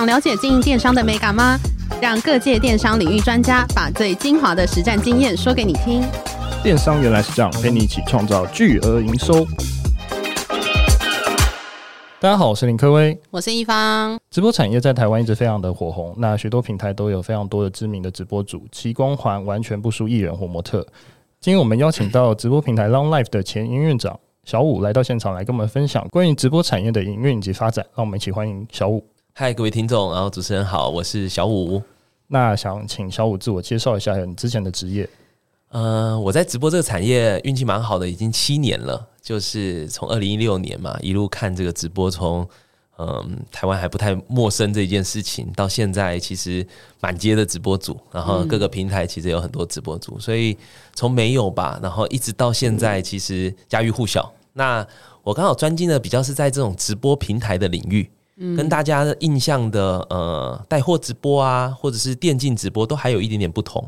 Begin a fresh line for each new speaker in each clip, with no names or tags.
想了解经营电商的美感吗？让各界电商领域专家把最精华的实战经验说给你听。
电商原来是这样，陪你一起创造巨额营收。大家好，我是林科威，
我是一方。
直播产业在台湾一直非常的火红，那许多平台都有非常多的知名的直播主，其光环完全不输艺人或模特。今天我们邀请到直播平台 Long Life 的前营运长小五来到现场，来跟我们分享关于直播产业的营运以及发展。让我们一起欢迎小武。
嗨，各位听众，然后主持人好，我是小五。
那想请小五自我介绍一下你之前的职业。
呃，我在直播这个产业运气蛮好的，已经七年了。就是从二零一六年嘛，一路看这个直播，从嗯台湾还不太陌生这一件事情，到现在其实满街的直播组，然后各个平台其实有很多直播组，嗯、所以从没有吧，然后一直到现在，其实家喻户晓。那我刚好专精的比较是在这种直播平台的领域。跟大家的印象的呃带货直播啊，或者是电竞直播都还有一点点不同。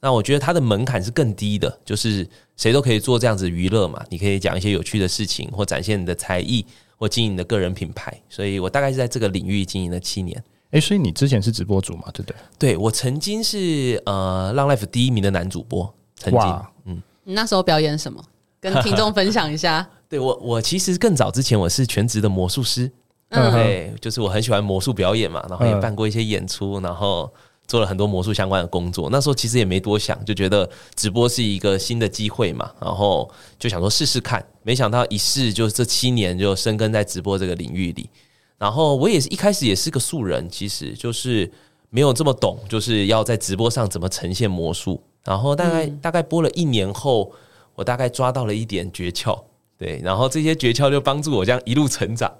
那我觉得它的门槛是更低的，就是谁都可以做这样子娱乐嘛。你可以讲一些有趣的事情，或展现你的才艺，或经营你的个人品牌。所以我大概是在这个领域经营了七年。
诶，所以你之前是直播主嘛？对不对？
对，我曾经是呃浪 life 第一名的男主播。曾经，哇嗯，
你那时候表演什么？跟听众分享一下。
对我，我其实更早之前我是全职的魔术师。嗯，对，就是我很喜欢魔术表演嘛，然后也办过一些演出，然后做了很多魔术相关的工作。那时候其实也没多想，就觉得直播是一个新的机会嘛，然后就想说试试看。没想到一试就这七年就深耕在直播这个领域里。然后我也是一开始也是个素人，其实就是没有这么懂，就是要在直播上怎么呈现魔术。然后大概大概播了一年后，我大概抓到了一点诀窍，对，然后这些诀窍就帮助我这样一路成长。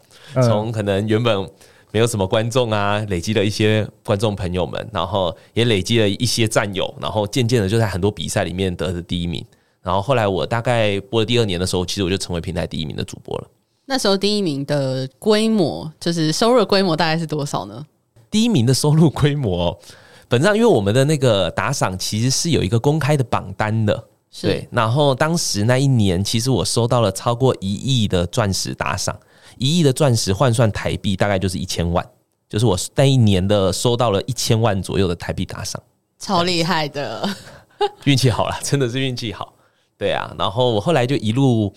从可能原本没有什么观众啊，累积了一些观众朋友们，然后也累积了一些战友，然后渐渐的就在很多比赛里面得了第一名。然后后来我大概播了第二年的时候，其实我就成为平台第一名的主播了。
那时候第一名的规模，就是收入规模大概是多少呢？
第一名的收入规模，本质上因为我们的那个打赏其实是有一个公开的榜单的，是对。然后当时那一年，其实我收到了超过一亿的钻石打赏。一亿的钻石换算台币大概就是一千万，就是我那一年的收到了一千万左右的台币打赏，
超厉害的，
运气好了，真的是运气好，对啊。然后我后来就一路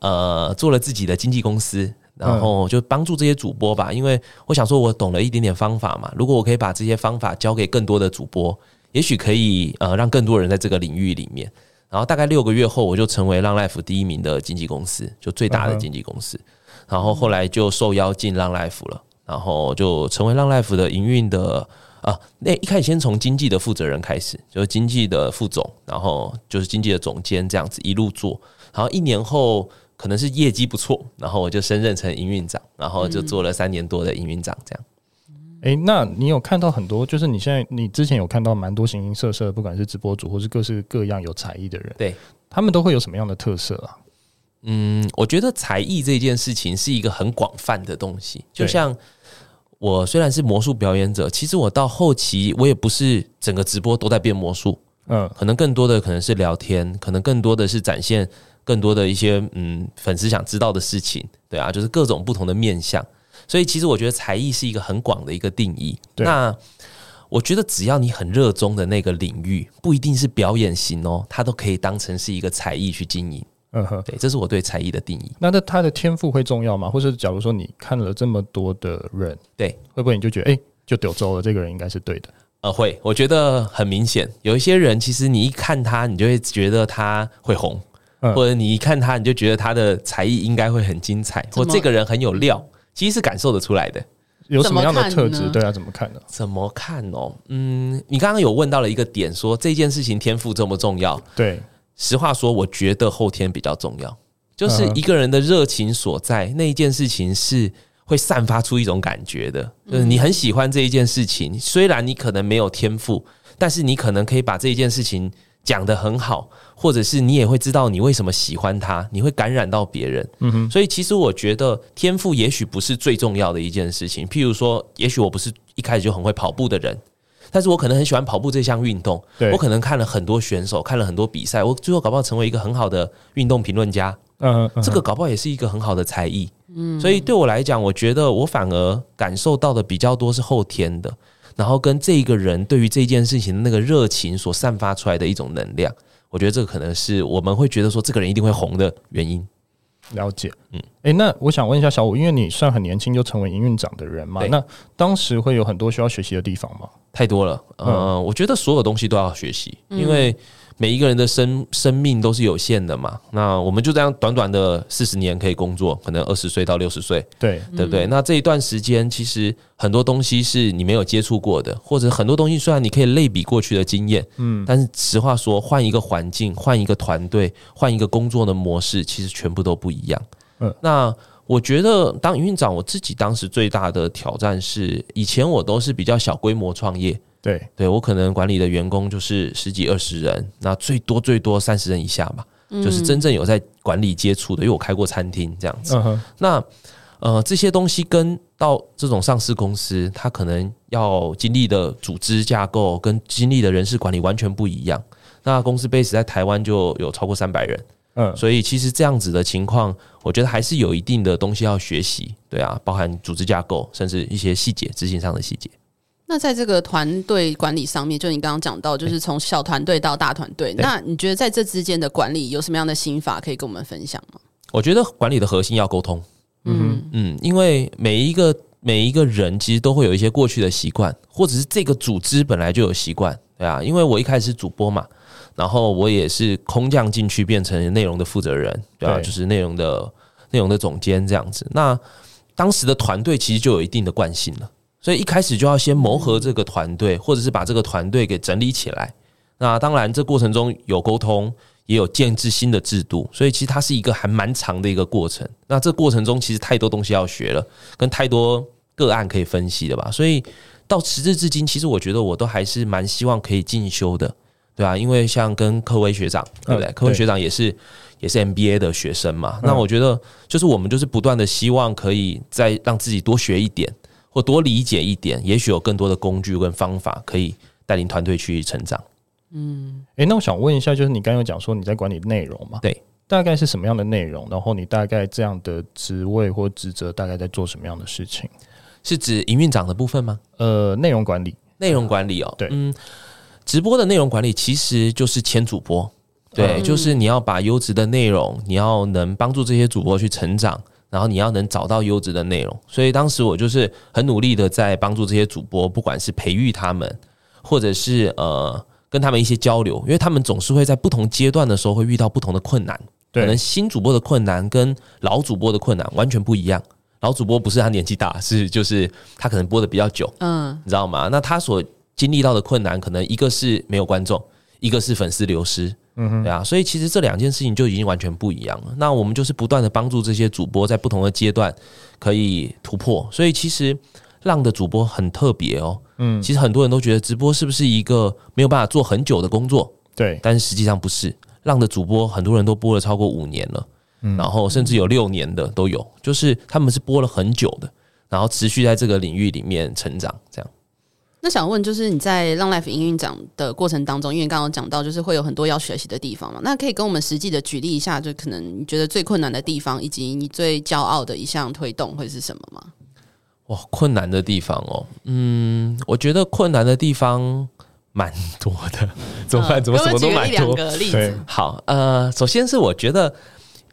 呃做了自己的经纪公司，然后就帮助这些主播吧，因为我想说我懂了一点点方法嘛，如果我可以把这些方法教给更多的主播，也许可以呃让更多人在这个领域里面。然后大概六个月后，我就成为浪 life 第一名的经纪公司，就最大的经纪公司。然后后来就受邀进浪 life 了，然后就成为浪 life 的营运的啊，那一开始先从经济的负责人开始，就是经济的副总，然后就是经济的总监这样子一路做，然后一年后可能是业绩不错，然后我就升任成营运长，然后就做了三年多的营运长这样。
哎，那你有看到很多，就是你现在你之前有看到蛮多形形色色，不管是直播主或是各式各样有才艺的人，
对，
他们都会有什么样的特色啊？
嗯，我觉得才艺这件事情是一个很广泛的东西。就像我虽然是魔术表演者，其实我到后期我也不是整个直播都在变魔术。嗯，可能更多的可能是聊天，可能更多的是展现更多的一些嗯粉丝想知道的事情。对啊，就是各种不同的面向。所以其实我觉得才艺是一个很广的一个定义。那我觉得只要你很热衷的那个领域，不一定是表演型哦，它都可以当成是一个才艺去经营。嗯哼，对，这是我对才艺的定义。
那那他的天赋会重要吗？或者假如说你看了这么多的人，
对，
会不会你就觉得哎、欸，就丢走了这个人应该是对的？
呃，会，我觉得很明显，有一些人其实你一看他，你就会觉得他会红，嗯、或者你一看他，你就觉得他的才艺应该会很精彩，或这个人很有料，其实是感受得出来的。
有什么样的特质？对啊，怎么看呢？
怎么看哦？嗯，你刚刚有问到了一个点，说这件事情天赋重不重要？
对。
实话说，我觉得后天比较重要。就是一个人的热情所在，那一件事情是会散发出一种感觉的，就是你很喜欢这一件事情，虽然你可能没有天赋，但是你可能可以把这一件事情讲得很好，或者是你也会知道你为什么喜欢他，你会感染到别人。嗯哼，所以其实我觉得天赋也许不是最重要的一件事情。譬如说，也许我不是一开始就很会跑步的人。但是我可能很喜欢跑步这项运动，我可能看了很多选手，看了很多比赛，我最后搞不好成为一个很好的运动评论家。嗯，这个搞不好也是一个很好的才艺。嗯，所以对我来讲，我觉得我反而感受到的比较多是后天的，然后跟这一个人对于这件事情的那个热情所散发出来的一种能量，我觉得这个可能是我们会觉得说这个人一定会红的原因。
了解，嗯，哎，那我想问一下小五，因为你算很年轻就成为营运长的人嘛，那当时会有很多需要学习的地方吗？
太多了，呃，我觉得所有东西都要学习，因为。每一个人的生生命都是有限的嘛，那我们就这样短短的四十年可以工作，可能二十岁到六十岁，对对不对？那这一段时间其实很多东西是你没有接触过的，或者很多东西虽然你可以类比过去的经验，嗯，但是实话说，换一个环境，换一个团队，换一个工作的模式，其实全部都不一样。嗯，那我觉得当营运长，我自己当时最大的挑战是，以前我都是比较小规模创业。对，对我可能管理的员工就是十几二十人，那最多最多三十人以下嘛，就是真正有在管理接触的，因为我开过餐厅这样子。那呃这些东西跟到这种上市公司，它可能要经历的组织架构跟经历的人事管理完全不一样。那公司 base 在台湾就有超过三百人，嗯，所以其实这样子的情况，我觉得还是有一定的东西要学习。对啊，包含组织架构，甚至一些细节执行上的细节。
那在这个团队管理上面，就你刚刚讲到，就是从小团队到大团队，那你觉得在这之间的管理有什么样的心法可以跟我们分享吗？
我觉得管理的核心要沟通，嗯嗯，因为每一个每一个人其实都会有一些过去的习惯，或者是这个组织本来就有习惯，对啊，因为我一开始是主播嘛，然后我也是空降进去变成内容的负责人，对啊，就是内容的内容的总监这样子。那当时的团队其实就有一定的惯性了。所以一开始就要先磨合这个团队，或者是把这个团队给整理起来。那当然，这过程中有沟通，也有建制新的制度。所以其实它是一个还蛮长的一个过程。那这过程中其实太多东西要学了，跟太多个案可以分析的吧。所以到时至至今，其实我觉得我都还是蛮希望可以进修的，对吧？因为像跟科威学长，对不对？柯威学长也是也是 MBA 的学生嘛。那我觉得就是我们就是不断的希望可以再让自己多学一点。或多理解一点，也许有更多的工具跟方法可以带领团队去成长。
嗯，诶，那我想问一下，就是你刚刚有讲说你在管理内容嘛？
对，
大概是什么样的内容？然后你大概这样的职位或职责大概在做什么样的事情？
是指营运长的部分吗？
呃，内容管理，
内容管理哦。
对，
嗯，直播的内容管理其实就是签主播，对，嗯，就是你要把优质的内容，你要能帮助这些主播去成长。然后你要能找到优质的内容，所以当时我就是很努力的在帮助这些主播，不管是培育他们，或者是呃跟他们一些交流，因为他们总是会在不同阶段的时候会遇到不同的困难，可能新主播的困难跟老主播的困难完全不一样。老主播不是他年纪大，是就是他可能播的比较久，嗯，你知道吗？那他所经历到的困难，可能一个是没有观众，一个是粉丝流失。嗯哼，对啊，所以其实这两件事情就已经完全不一样了。那我们就是不断的帮助这些主播在不同的阶段可以突破。所以其实浪的主播很特别哦。嗯，其实很多人都觉得直播是不是一个没有办法做很久的工作？对，但是实际上不是。浪的主播很多人都播了超过五年了，嗯，然后甚至有六年的都有，就是他们是播了很久的，然后持续在这个领域里面成长，这样。
那想问，就是你在 Long Life 营运长的过程当中，因为刚刚讲到，就是会有很多要学习的地方嘛。那可以跟我们实际的举例一下，就可能你觉得最困难的地方，以及你最骄傲的一项推动会是什么吗？
哇，困难的地方哦，嗯，我觉得困难的地方蛮多的。怎么办？怎么什么都蛮多？举两个例子。好，呃，首先是我觉得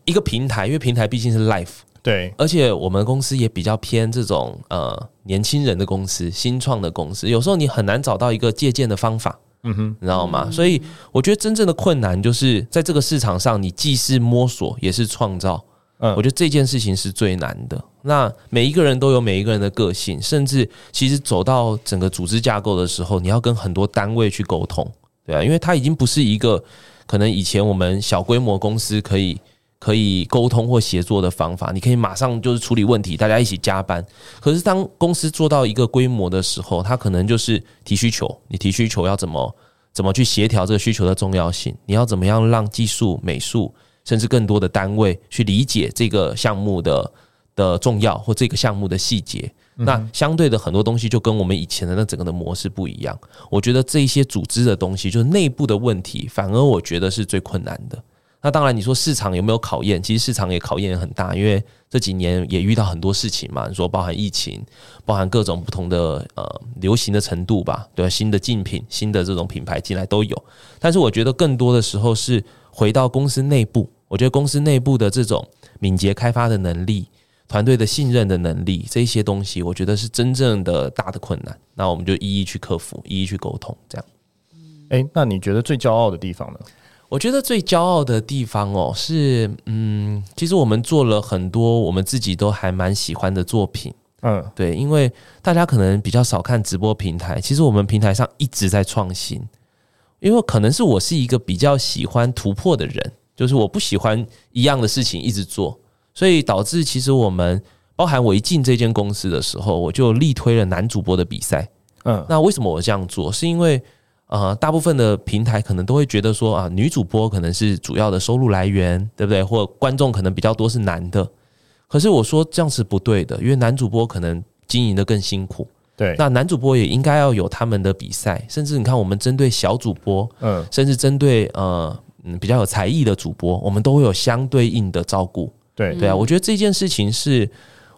一个平台，因为平台毕竟是 Life。对，而且我们公司也比较偏这种呃年轻人的公司，新创的公司，有时候你很难找到一个借鉴的方法，嗯哼，你知道吗？所以我觉得真正的困难就是在这个市场上，你既是摸索也是创造，嗯，我觉得这件事情是最难的。那每一个人都有每一个人的个性，甚至其实走到整个组织架构的时候，你要跟很多单位去沟通，对啊，因为它已经不是一个可能以前我们小规模公司可以。可以沟通或协作的方法，你可以马上就是处理问题，大家一起加班。可是当公司做到一个规模的时候，它可能就是提需求，你提需求要怎么怎么去协调这个需求的重要性？你要怎么样让技术、美术甚至更多的单位去理解这个项目的的重要或这个项目的细节？那相对的很多东西就跟我们以前的那整个的模式不一样。我觉得这一些组织的东西，就是内部的问题，反而我觉得是最困难的。那当然，你说市场有没有考验？其实市场也考验很大，因为这几年也遇到很多事情嘛。你说包含疫情，包含各种不同的呃流行的程度吧，对吧？新的竞品、新的这种品牌进来都有。但是我觉得更多的时候是回到公司内部，我觉得公司内部的这种敏捷开发的能力、团队的信任的能力，这些东西，我觉得是真正的大的困难。那我们就一一去克服，一一去沟通，这样。
诶，那你觉得最骄傲的地方呢？
我觉得最骄傲的地方哦，是嗯，其实我们做了很多我们自己都还蛮喜欢的作品，嗯，对，因为大家可能比较少看直播平台，其实我们平台上一直在创新，因为可能是我是一个比较喜欢突破的人，就是我不喜欢一样的事情一直做，所以导致其实我们包含我一进这间公司的时候，我就力推了男主播的比赛，嗯，那为什么我这样做？是因为。呃，大部分的平台可能都会觉得说啊，女主播可能是主要的收入来源，对不对？或观众可能比较多是男的。可是我说这样是不对的，因为男主播可能经营的更辛苦。
对，
那男主播也应该要有他们的比赛，甚至你看，我们针对小主播，嗯，甚至针对呃嗯比较有才艺的主播，我们都会有相对应的照顾。
对，
对啊，我觉得这件事情是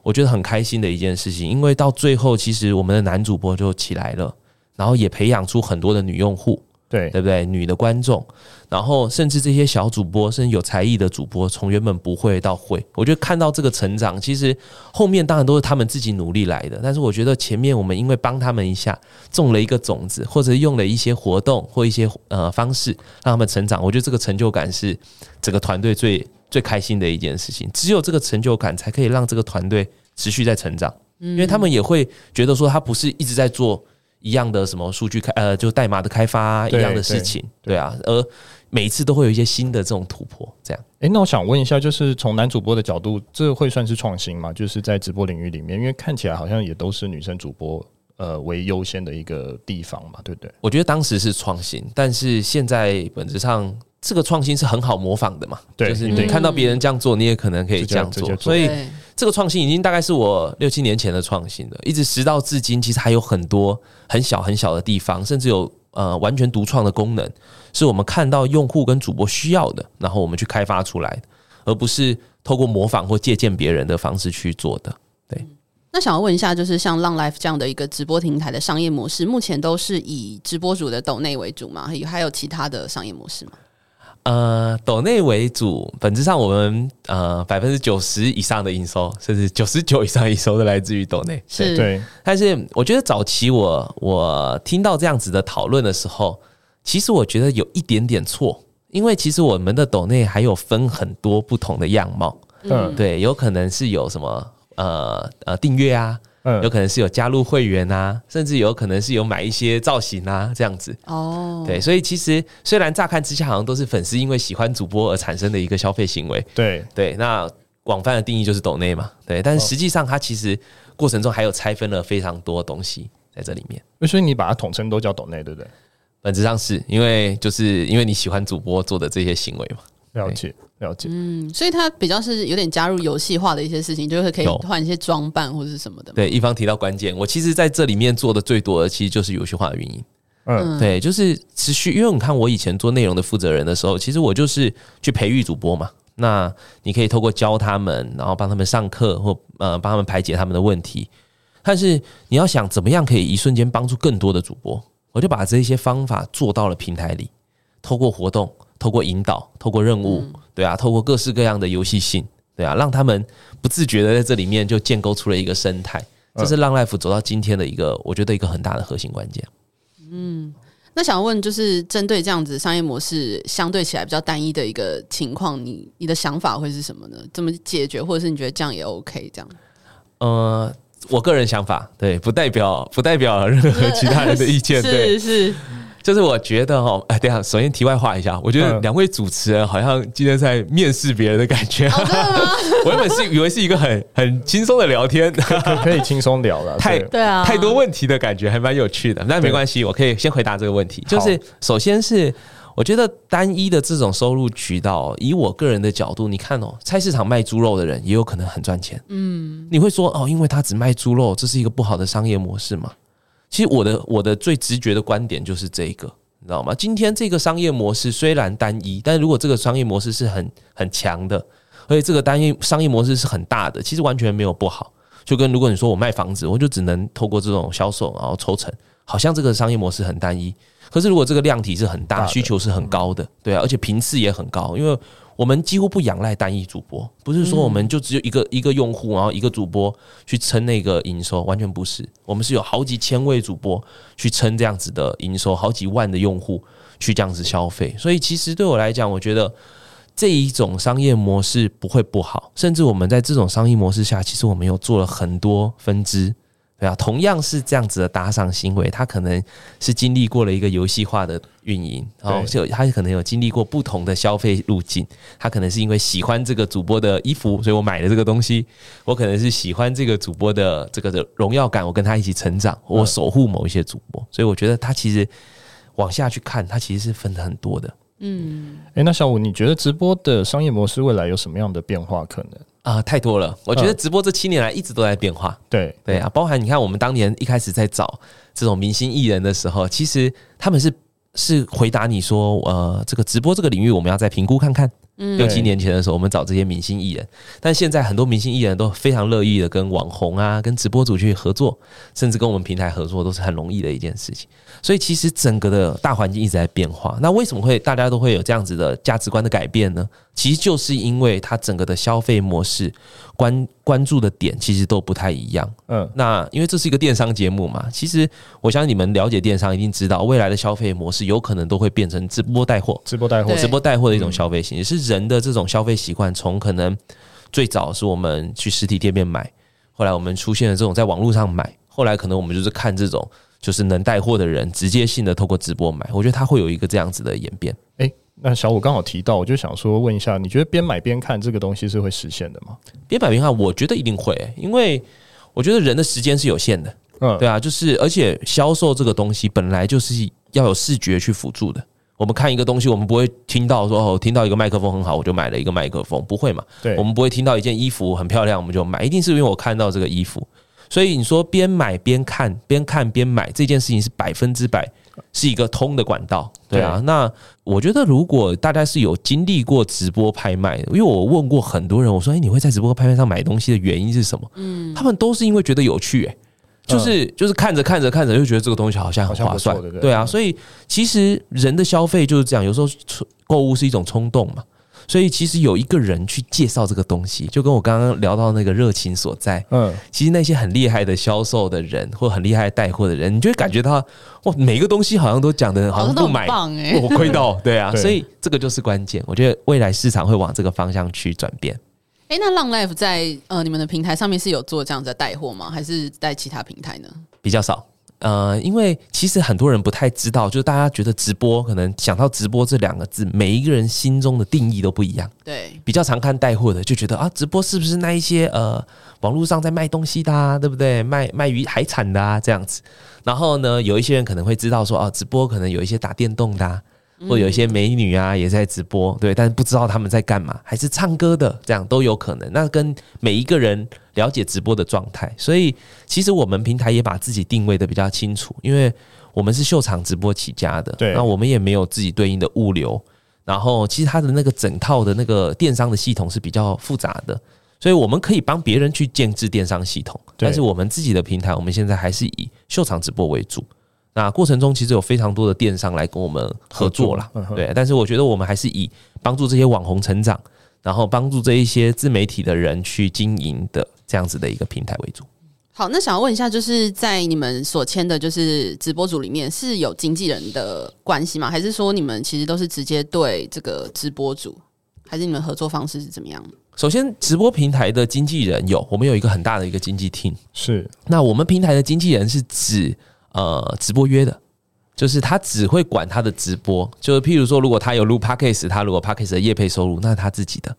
我觉得很开心的一件事情，因为到最后，其实我们的男主播就起来了。然后也培养出很多的女用户，
对
对不对？女的观众，然后甚至这些小主播，甚至有才艺的主播，从原本不会到会，我觉得看到这个成长，其实后面当然都是他们自己努力来的。但是我觉得前面我们因为帮他们一下，种了一个种子，或者用了一些活动或一些呃方式让他们成长，我觉得这个成就感是整个团队最最开心的一件事情。只有这个成就感，才可以让这个团队持续在成长，因为他们也会觉得说，他不是一直在做。一样的什么数据开呃，就代码的开发一样的事情，对，啊，而每一次都会有一些新的这种突破，这样。
诶，那我想问一下，就是从男主播的角度，这会算是创新吗？就是在直播领域里面，因为看起来好像也都是女生主播呃为优先的一个地方嘛，对不对？
我觉得当时是创新，但是现在本质上这个创新是很好模仿的嘛，对，就是你看到别人这样做，你也可能可以这样，做所以。这个创新已经大概是我六七年前的创新了，一直时到至今，其实还有很多很小很小的地方，甚至有呃完全独创的功能，是我们看到用户跟主播需要的，然后我们去开发出来，而不是透过模仿或借鉴别人的方式去做的。对，
那想要问一下，就是像 Long Life 这样的一个直播平台的商业模式，目前都是以直播主的抖内为主吗？还有其他的商业模式吗？
呃，抖内为主，本质上我们呃百分之九十以上的营收，甚至九十九以上营收都来自于抖内。
是，
对。
但是我觉得早期我我听到这样子的讨论的时候，其实我觉得有一点点错，因为其实我们的抖内还有分很多不同的样貌。嗯，对，有可能是有什么呃呃订阅啊。嗯，有可能是有加入会员啊，甚至有可能是有买一些造型啊，这样子。哦，对，所以其实虽然乍看之下好像都是粉丝因为喜欢主播而产生的一个消费行为，
对
对，那广泛的定义就是抖内嘛，对，但是实际上它其实过程中还有拆分了非常多东西在这里面。
所以你把它统称都叫抖内，对不对？
本质上是因为就是因为你喜欢主播做的这些行为嘛。
了解，了解。
嗯，所以它比较是有点加入游戏化的一些事情，就是可以换一些装扮或者是什么的。
对，一方提到关键，我其实在这里面做的最多的，其实就是游戏化的运营。嗯，对，就是持续。因为你看，我以前做内容的负责人的时候，其实我就是去培育主播嘛。那你可以透过教他们，然后帮他们上课，或呃帮他们排解他们的问题。但是你要想怎么样可以一瞬间帮助更多的主播，我就把这些方法做到了平台里，透过活动。透过引导，透过任务，对啊，透过各式各样的游戏性，对啊，让他们不自觉的在这里面就建构出了一个生态，这是 Long Life 走到今天的一个，我觉得一个很大的核心关键。
嗯，那想问，就是针对这样子商业模式相对起来比较单一的一个情况，你你的想法会是什么呢？怎么解决，或者是你觉得这样也 OK？这样？
呃，我个人想法，对，不代表不代表任何其他人的意见，对，
是是。
就是我觉得哈，哎，等下，首先题外话一下，我觉得两位主持人好像今天在面试别人的感觉。
哦、真的吗？
我原本是以为是一个很很轻松的聊天，
可以轻松聊了。
太对啊，太多问题的感觉还蛮有趣的。那没关系，我可以先回答这个问题。就是首先是我觉得单一的这种收入渠道，以我个人的角度，你看哦，菜市场卖猪肉的人也有可能很赚钱。嗯，你会说哦，因为他只卖猪肉，这是一个不好的商业模式吗？其实我的我的最直觉的观点就是这个，你知道吗？今天这个商业模式虽然单一，但是如果这个商业模式是很很强的，而且这个单一商业模式是很大的，其实完全没有不好。就跟如果你说我卖房子，我就只能透过这种销售然后抽成，好像这个商业模式很单一。可是如果这个量体是很大，需求是很高的，对啊，而且频次也很高，因为。我们几乎不仰赖单一主播，不是说我们就只有一个一个用户，然后一个主播去撑那个营收，完全不是。我们是有好几千位主播去撑这样子的营收，好几万的用户去这样子消费。所以其实对我来讲，我觉得这一种商业模式不会不好，甚至我们在这种商业模式下，其实我们有做了很多分支。对啊，同样是这样子的打赏行为，他可能是经历过了一个游戏化的运营，然后就他可能有经历过不同的消费路径。他可能是因为喜欢这个主播的衣服，所以我买了这个东西。我可能是喜欢这个主播的这个的荣耀感，我跟他一起成长，我守护某一些主播。所以我觉得他其实往下去看，他其实是分的很多的。
嗯，诶，那小五，你觉得直播的商业模式未来有什么样的变化可能？
啊，太多了！我觉得直播这七年来一直都在变化。对对啊，包含你看，我们当年一开始在找这种明星艺人的时候，其实他们是是回答你说，呃，这个直播这个领域，我们要再评估看看。六七年前的时候，我们找这些明星艺人，但现在很多明星艺人都非常乐意的跟网红啊、跟直播主去合作，甚至跟我们平台合作，都是很容易的一件事情。所以其实整个的大环境一直在变化。那为什么会大家都会有这样子的价值观的改变呢？其实就是因为它整个的消费模式。关关注的点其实都不太一样，嗯，那因为这是一个电商节目嘛，其实我相信你们了解电商，一定知道未来的消费模式有可能都会变成直播带货，
直播带货，
直播带货的一种消费形式，是人的这种消费习惯，从可能最早是我们去实体店面买，后来我们出现了这种在网络上买，后来可能我们就是看这种就是能带货的人直接性的透过直播买，我觉得它会有一个这样子的演变，
诶。那小五刚好提到，我就想说问一下，你觉得边买边看这个东西是会实现的吗？
边买边看，我觉得一定会，因为我觉得人的时间是有限的，嗯，对啊，就是而且销售这个东西本来就是要有视觉去辅助的。我们看一个东西，我们不会听到说哦，听到一个麦克风很好，我就买了一个麦克风，不会嘛？对，我们不会听到一件衣服很漂亮，我们就买，一定是因为我看到这个衣服。所以你说边买边看，边看边买这件事情是百分之百。是一个通的管道，对啊。那我觉得，如果大家是有经历过直播拍卖的，因为我问过很多人，我说：“哎，你会在直播拍卖上买东西的原因是什么？”嗯，他们都是因为觉得有趣，哎，就是就是看着看着看着就觉得这个东西好像很划算，对啊。所以其实人的消费就是这样，有时候购物是一种冲动嘛。所以其实有一个人去介绍这个东西，就跟我刚刚聊到那个热情所在。嗯，其实那些很厉害的销售的人，或很厉害带货的人，你就会感觉到哇，每个东西好像都讲的好像不买，我亏到，对啊。所以这个就是关键。我觉得未来市场会往这个方向去转变。
哎，那浪 Life 在呃你们的平台上面是有做这样子的带货吗？还是在其他平台呢？
比较少。呃，因为其实很多人不太知道，就是大家觉得直播可能想到直播这两个字，每一个人心中的定义都不一样。
对，
比较常看带货的就觉得啊，直播是不是那一些呃网络上在卖东西的啊，对不对？卖卖鱼海产的啊这样子。然后呢，有一些人可能会知道说啊，直播可能有一些打电动的啊。或有一些美女啊也在直播，对，但是不知道他们在干嘛，还是唱歌的，这样都有可能。那跟每一个人了解直播的状态，所以其实我们平台也把自己定位的比较清楚，因为我们是秀场直播起家的，对，那我们也没有自己对应的物流，然后其实它的那个整套的那个电商的系统是比较复杂的，所以我们可以帮别人去建制电商系统，但是我们自己的平台，我们现在还是以秀场直播为主。那过程中其实有非常多的电商来跟我们合作啦，对。但是我觉得我们还是以帮助这些网红成长，然后帮助这一些自媒体的人去经营的这样子的一个平台为主。
好，那想要问一下，就是在你们所签的，就是直播组里面是有经纪人的关系吗？还是说你们其实都是直接对这个直播组，还是你们合作方式是怎么样？
首先，直播平台的经纪人有，我们有一个很大的一个经纪 team。
是，
那我们平台的经纪人是指。呃，直播约的，就是他只会管他的直播，就是譬如说，如果他有录 Podcast，他如果 Podcast 的业配收入，那是他自己的；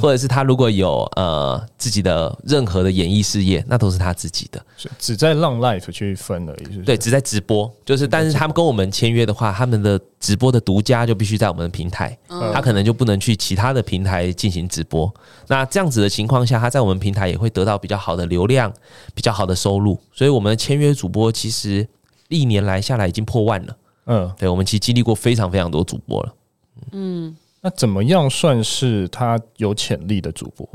或者是他如果有呃自己的任何的演艺事业，那都是他自己的。
只在浪 Life 去分而已是是，
对，只在直播，就是但是他们跟我们签约的话，他们的直播的独家就必须在我们的平台，嗯、他可能就不能去其他的平台进行直播。那这样子的情况下，他在我们平台也会得到比较好的流量，比较好的收入。所以我们的签约主播其实历年来下来已经破万了。嗯，对，我们其实经历过非常非常多主播了。
嗯，那怎么样算是他有潜力的主播？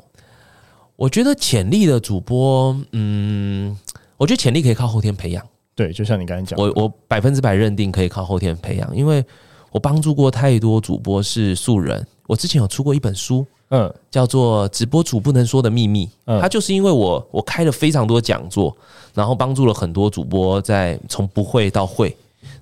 我觉得潜力的主播，嗯，我觉得潜力可以靠后天培养。
对，就像你刚才讲，
我我百分之百认定可以靠后天培养，因为我帮助过太多主播是素人。我之前有出过一本书，嗯，叫做《直播主不能说的秘密》，嗯，它就是因为我我开了非常多讲座，然后帮助了很多主播在从不会到会。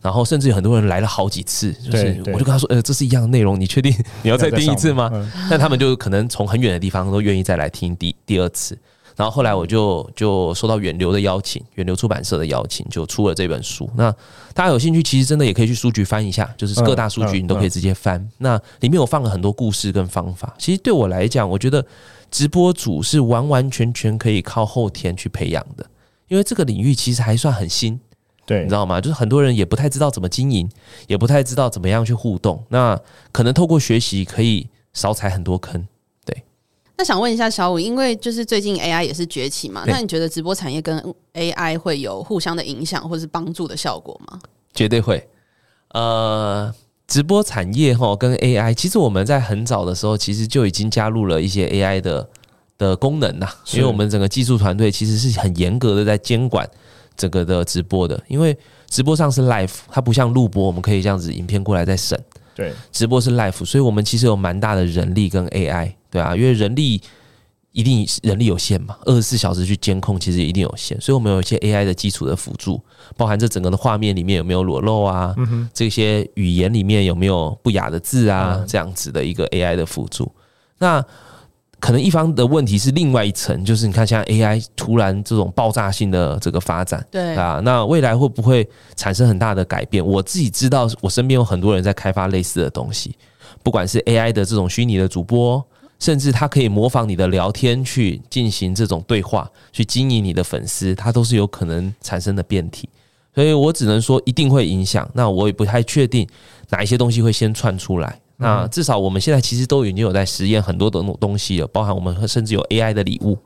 然后甚至有很多人来了好几次，就是我就跟他说，呃，这是一样的内容，你确定你要再听一次吗？但他们就可能从很远的地方都愿意再来听第第二次。然后后来我就就收到远流的邀请，远流出版社的邀请，就出了这本书。那大家有兴趣，其实真的也可以去书局翻一下，就是各大书局你都可以直接翻。那里面我放了很多故事跟方法。其实对我来讲，我觉得直播主是完完全全可以靠后天去培养的，因为这个领域其实还算很新。
对，
你知道吗？就是很多人也不太知道怎么经营，也不太知道怎么样去互动。那可能透过学习可以少踩很多坑。对，
那想问一下小五，因为就是最近 AI 也是崛起嘛，那你觉得直播产业跟 AI 会有互相的影响或是帮助的效果吗？
绝对会。呃，直播产业哈跟 AI，其实我们在很早的时候其实就已经加入了一些 AI 的的功能呐，因为我们整个技术团队其实是很严格的在监管。整个的直播的，因为直播上是 live，它不像录播，我们可以这样子影片过来再审。
对，
直播是 live，所以我们其实有蛮大的人力跟 AI，对啊，因为人力一定人力有限嘛，二十四小时去监控其实一定有限，所以我们有一些 AI 的基础的辅助，包含这整个的画面里面有没有裸露啊，嗯、这些语言里面有没有不雅的字啊，嗯、这样子的一个 AI 的辅助，那。可能一方的问题是另外一层，就是你看现在 AI 突然这种爆炸性的这个发展，
对
啊，那未来会不会产生很大的改变？我自己知道，我身边有很多人在开发类似的东西，不管是 AI 的这种虚拟的主播，甚至它可以模仿你的聊天去进行这种对话，去经营你的粉丝，它都是有可能产生的变体。所以我只能说一定会影响。那我也不太确定哪一些东西会先窜出来。那至少我们现在其实都已经有在实验很多的东西了，包含我们甚至有 AI 的礼物，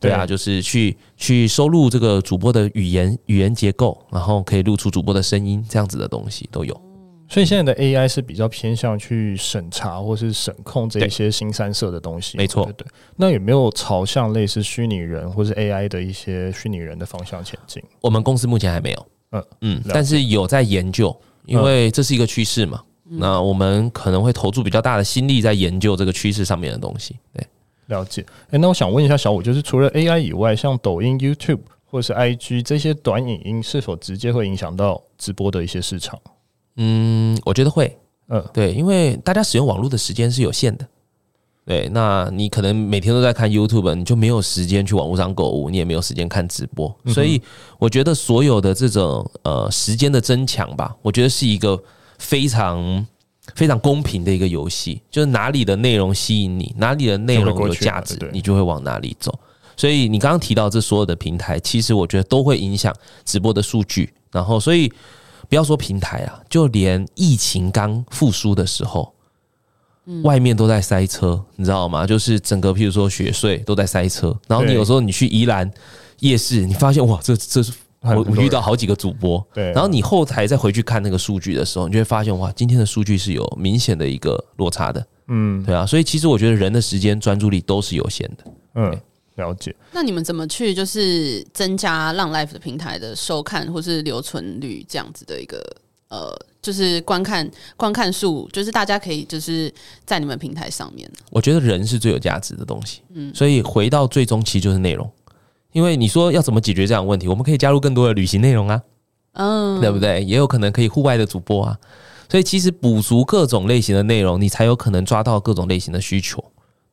对啊，就是去去收录这个主播的语言语言结构，然后可以录出主播的声音，这样子的东西都有。
所以现在的 AI 是比较偏向去审查或是审控这一些新三色的东西，
没错。
对，那有没有朝向类似虚拟人或是 AI 的一些虚拟人的方向前进？
我们公司目前还没有，嗯嗯，但是有在研究，因为这是一个趋势嘛。那我们可能会投注比较大的心力在研究这个趋势上面的东西。对，
了解。哎，那我想问一下小五，就是除了 AI 以外，像抖音、YouTube 或者是 IG 这些短影音，是否直接会影响到直播的一些市场？
嗯，我觉得会。嗯，对，因为大家使用网络的时间是有限的。对，那你可能每天都在看 YouTube，你就没有时间去网络上购物，你也没有时间看直播。所以，我觉得所有的这种呃时间的增强吧，我觉得是一个。非常非常公平的一个游戏，就是哪里的内容吸引你，哪里的内容有价值，你就会往哪里走。所以你刚刚提到这所有的平台，其实我觉得都会影响直播的数据。然后，所以不要说平台啊，就连疫情刚复苏的时候，外面都在塞车，你知道吗？就是整个譬如说雪隧都在塞车，然后你有时候你去宜兰夜市，你发现哇，这这是。我我遇到好几个主播，对，然后你后台再回去看那个数据的时候，你就会发现哇，今天的数据是有明显的一个落差的，嗯，对啊，所以其实我觉得人的时间专注力都是有限的，
嗯，了解。
那你们怎么去就是增加浪 Life 的平台的收看或是留存率这样子的一个呃，就是观看观看数，就是大家可以就是在你们平台上面。
我觉得人是最有价值的东西，嗯，所以回到最终其实就是内容。因为你说要怎么解决这样的问题，我们可以加入更多的旅行内容啊，嗯，对不对？也有可能可以户外的主播啊，所以其实补足各种类型的内容，你才有可能抓到各种类型的需求。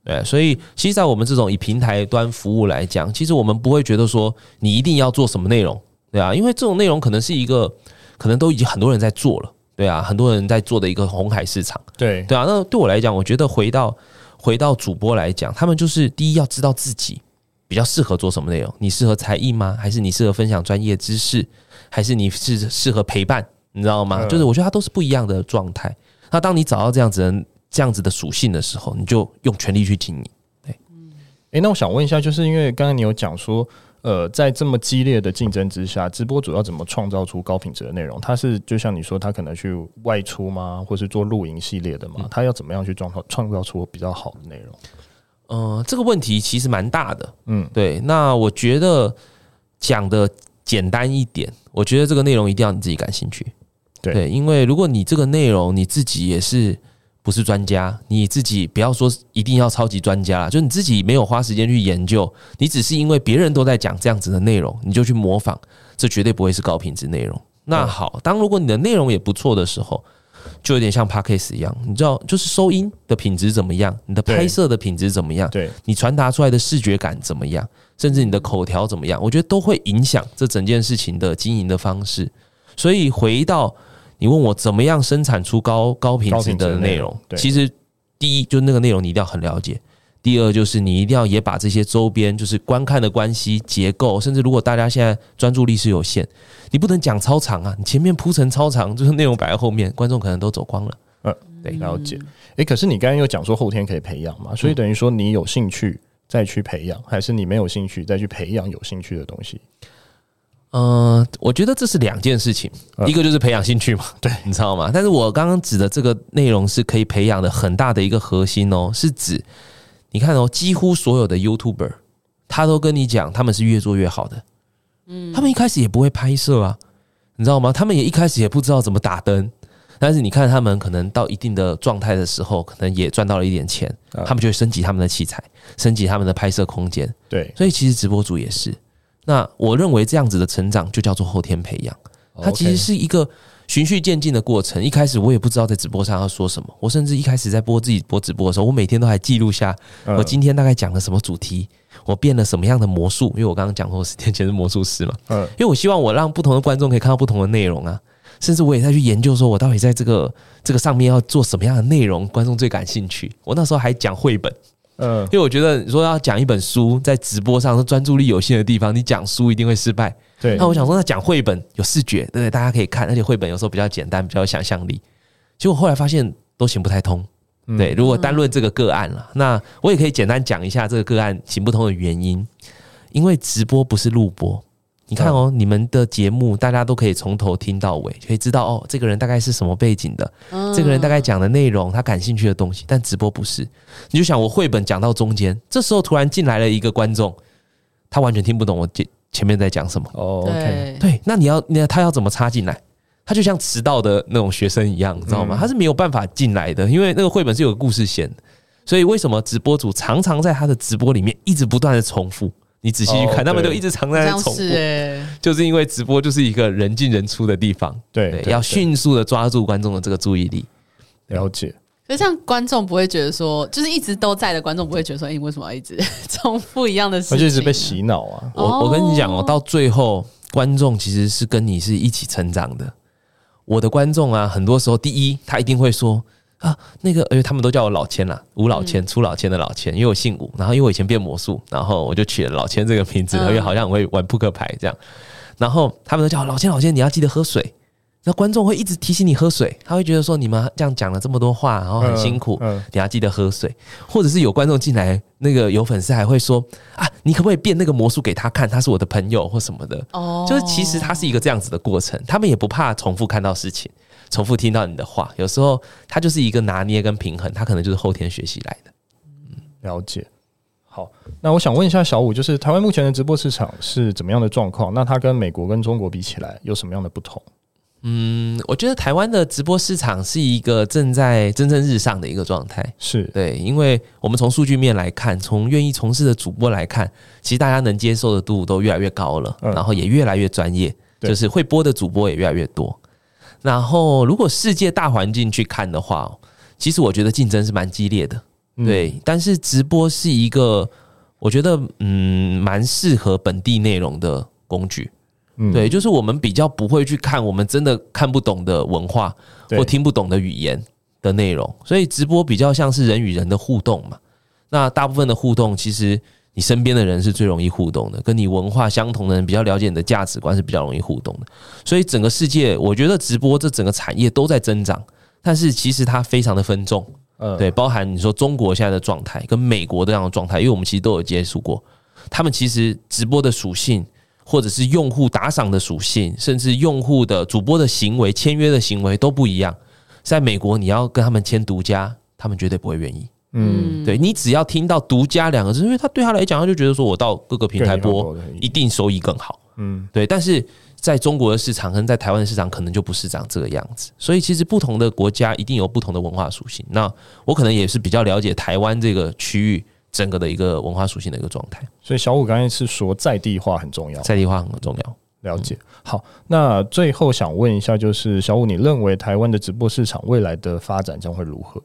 对，所以其实，在我们这种以平台端服务来讲，其实我们不会觉得说你一定要做什么内容，对啊，因为这种内容可能是一个可能都已经很多人在做了，对啊，很多人在做的一个红海市场，
对
对啊。那对我来讲，我觉得回到回到主播来讲，他们就是第一要知道自己比较适合做什么内容，你适合才艺吗？还是你适合分享专业知识？还是你是适合陪伴？你知道吗？就是我觉得它都是不一样的状态。那当你找到这样子的这样子的属性的时候，你就用全力去经营。对，嗯，
诶，那我想问一下，就是因为刚刚你有讲说，呃，在这么激烈的竞争之下，直播主要怎么创造出高品质的内容？他是就像你说，他可能去外出吗？或是做露营系列的吗？他要怎么样去创造创造出比较好的内容？
呃，这个问题其实蛮大的。嗯，对。那我觉得讲的简单一点，我觉得这个内容一定要你自己感兴趣。对，对，因为如果你这个内容你自己也是不是专家，你自己不要说一定要超级专家，就你自己没有花时间去研究，你只是因为别人都在讲这样子的内容，你就去模仿，这绝对不会是高品质内容。那好，当如果你的内容也不错的时候，就有点像 Podcast 一样，你知道，就是收音的品质怎么样，你的拍摄的品质怎么样，对，你传达出来的视觉感怎么样，甚至你的口条怎么样，我觉得都会影响这整件事情的经营的方式。所以回到。你问我怎么样生产出高高品质的内容？其实第一就是那个内容你一定要很了解，第二就是你一定要也把这些周边就是观看的关系结构，甚至如果大家现在专注力是有限，你不能讲超长啊，你前面铺成超长，就是内容摆在后面，观众可能都走光了。嗯，对，了解。诶，可是你刚刚又讲说后天可以培养嘛，所以等于说你有兴趣再去培养，还是你没有兴趣再去培养有兴趣的东西？呃，我觉得这是两件事情，一个就是培养兴趣嘛，对，你知道吗？但是我刚刚指的这个内容是可以培养的很大的一个核心哦，是指你看哦，几乎所有的 YouTuber 他都跟你讲他们是越做越好的，嗯，他们一开始也不会拍摄啊，你知道吗？他们也一开始也不知道怎么打灯，但是你看他们可能到一定的状态的时候，可能也赚到了一点钱，他们就会升级他们的器材，升级他们的拍摄空间，对，所以其实直播主也是。那我认为这样子的成长就叫做后天培养，它其实是一个循序渐进的过程。一开始我也不知道在直播上要说什么，我甚至一开始在播自己播直播的时候，我每天都还记录下我今天大概讲了什么主题，我变了什么样的魔术。因为我刚刚讲过，十天前是魔术师嘛，嗯，因为我希望我让不同的观众可以看到不同的内容啊，甚至我也在去研究说，我到底在这个这个上面要做什么样的内容，观众最感兴趣。我那时候还讲绘本。嗯，因为我觉得你说要讲一本书，在直播上是专注力有限的地方，你讲书一定会失败。对，那我想说，那讲绘本有视觉，对不对？大家可以看，而且绘本有时候比较简单，比较有想象力。结果后来发现都行不太通。对，如果单论这个个案了，那我也可以简单讲一下这个个案行不通的原因，因为直播不是录播。你看哦，你们的节目大家都可以从头听到尾，可以知道哦，这个人大概是什么背景的，这个人大概讲的内容，他感兴趣的东西。但直播不是，你就想我绘本讲到中间，这时候突然进来了一个观众，他完全听不懂我前前面在讲什么。哦，OK，对，那你要那他要怎么插进来？他就像迟到的那种学生一样，你知道吗？他是没有办法进来的，因为那个绘本是有个故事线，所以为什么直播主常常在他的直播里面一直不断的重复？你仔细去看，他们都一直常在重复，就是因为直播就是一个人进人出的地方，对，要迅速的抓住观众的这个注意力。了解。
可是这样观众不会觉得说，就是一直都在的观众不会觉得说，哎，你为什么要一直 重复一样的事情？
而且一直被洗脑啊！
我我跟你讲哦，到最后观众其实是跟你是一起成长的。我的观众啊，很多时候第一他一定会说。啊，那个，因为他们都叫我老千啦，吴老千，出老千的老千，因为我姓吴，然后因为我以前变魔术，然后我就取了老千这个名字，因为好像我会玩扑克牌这样，然后他们都叫我老千，老千，你要记得喝水。那观众会一直提醒你喝水，他会觉得说你们这样讲了这么多话，然后很辛苦，嗯你要记得喝水。或者是有观众进来，那个有粉丝还会说啊，你可不可以变那个魔术给他看？他是我的朋友或什么的。哦，就是其实他是一个这样子的过程，他们也不怕重复看到事情。重复听到你的话，有时候他就是一个拿捏跟平衡，他可能就是后天学习来的。
嗯，了解。好，那我想问一下小五，就是台湾目前的直播市场是怎么样的状况？那它跟美国跟中国比起来有什么样的不同？
嗯，我觉得台湾的直播市场是一个正在蒸蒸日上的一个状态。是对，因为我们从数据面来看，从愿意从事的主播来看，其实大家能接受的度都越来越高了，嗯、然后也越来越专业，就是会播的主播也越来越多。然后，如果世界大环境去看的话，其实我觉得竞争是蛮激烈的，对。嗯、但是直播是一个，我觉得嗯，蛮适合本地内容的工具，嗯，对，就是我们比较不会去看我们真的看不懂的文化或听不懂的语言的内容，所以直播比较像是人与人的互动嘛。那大部分的互动，其实你身边的人是最容易互动的，跟你文化相同的人，比较了解你的价值观是比较容易互动的。所以整个世界，我觉得直播这整个产业都在增长，但是其实它非常的分众，嗯，对，包含你说中国现在的状态跟美国这样的状态，因为我们其实都有接触过，他们其实直播的属性。或者是用户打赏的属性，甚至用户的主播的行为、签约的行为都不一样。在美国，你要跟他们签独家，他们绝对不会愿意。嗯，对，你只要听到“独家”两个字，因为他对他来讲，他就觉得说我到各个平台播一定收益更好。嗯，对。但是在中国的市场跟在台湾的市场，可能就不是长这个样子。所以，其实不同的国家一定有不同的文化属性。那我可能也是比较了解台湾这个区域。整个的一个文化属性的一个状态，
所以小五刚才是说在地化很重要，
在地化很重要。
了解。好，那最后想问一下，就是小五，你认为台湾的直播市场未来的发展将会如何？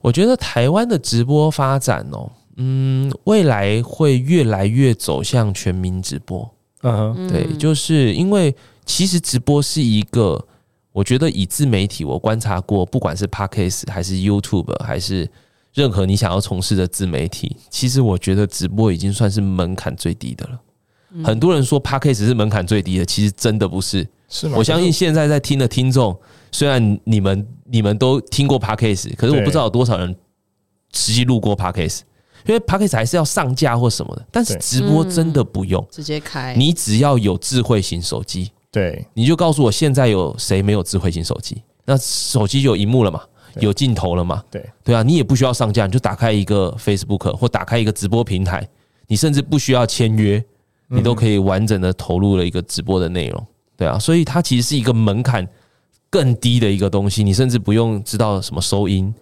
我觉得台湾的直播发展哦，嗯，未来会越来越走向全民直播。嗯哼，对，就是因为其实直播是一个，我觉得以自媒体我观察过，不管是 Podcast 还是 YouTube 还是。任何你想要从事的自媒体，其实我觉得直播已经算是门槛最低的了。很多人说 Podcast 是门槛最低的，其实真的不是。是吗？我相信现在在听的听众，虽然你们你们都听过 Podcast，可是我不知道有多少人实际录过 Podcast，因为 Podcast 还是要上架或什么的。但是直播真的不用
直接开，
你只要有智慧型手机，
对，
你就告诉我现在有谁没有智慧型手机？那手机就有荧幕了嘛？有镜头了嘛？
对
对啊，你也不需要上架，你就打开一个 Facebook 或打开一个直播平台，你甚至不需要签约，你都可以完整的投入了一个直播的内容。对啊，所以它其实是一个门槛更低的一个东西，你甚至不用知道什么收音，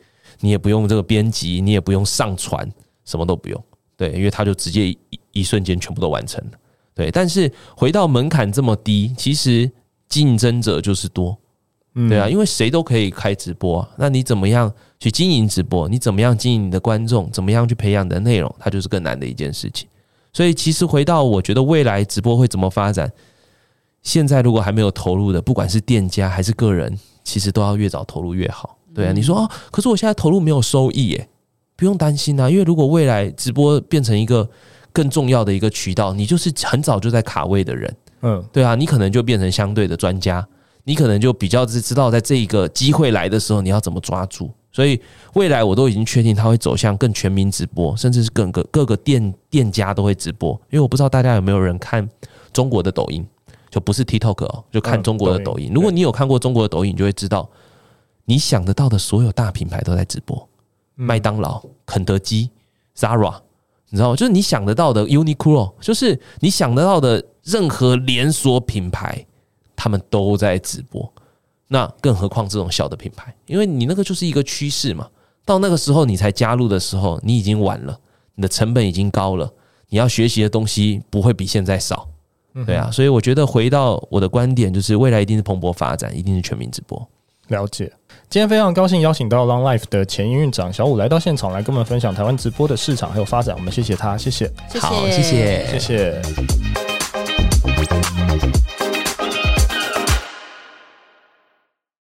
你也不用这个编辑，你也不用上传，什么都不用。对，因为它就直接一一瞬间全部都完成了。对，但是回到门槛这么低，其实竞争者就是多。对啊，因为谁都可以开直播，那你怎么样去经营直播？你怎么样经营你的观众？怎么样去培养你的内容？它就是更难的一件事情。所以，其实回到我觉得未来直播会怎么发展？现在如果还没有投入的，不管是店家还是个人，其实都要越早投入越好。对啊，你说哦，可是我现在投入没有收益耶，不用担心啊，因为如果未来直播变成一个更重要的一个渠道，你就是很早就在卡位的人，嗯，对啊，你可能就变成相对的专家。你可能就比较是知道，在这一个机会来的时候，你要怎么抓住。所以未来我都已经确定，它会走向更全民直播，甚至是各个各个店店家都会直播。因为我不知道大家有没有人看中国的抖音，就不是 TikTok 哦，就看中国的抖音。如果你有看过中国的抖音，你就会知道，你想得到的所有大品牌都在直播，麦当劳、肯德基、Zara，你知道吗？就是你想得到的 Uniqlo，就是你想得到的任何连锁品牌。他们都在直播，那更何况这种小的品牌，因为你那个就是一个趋势嘛。到那个时候你才加入的时候，你已经晚了，你的成本已经高了，你要学习的东西不会比现在少，对啊。所以我觉得回到我的观点，就是未来一定是蓬勃发展，一定是全民直播。
了解。今天非常高兴邀请到 Long Life 的前营运长小五来到现场，来跟我们分享台湾直播的市场还有发展。我们谢谢他，谢谢。
好，谢谢，
谢谢。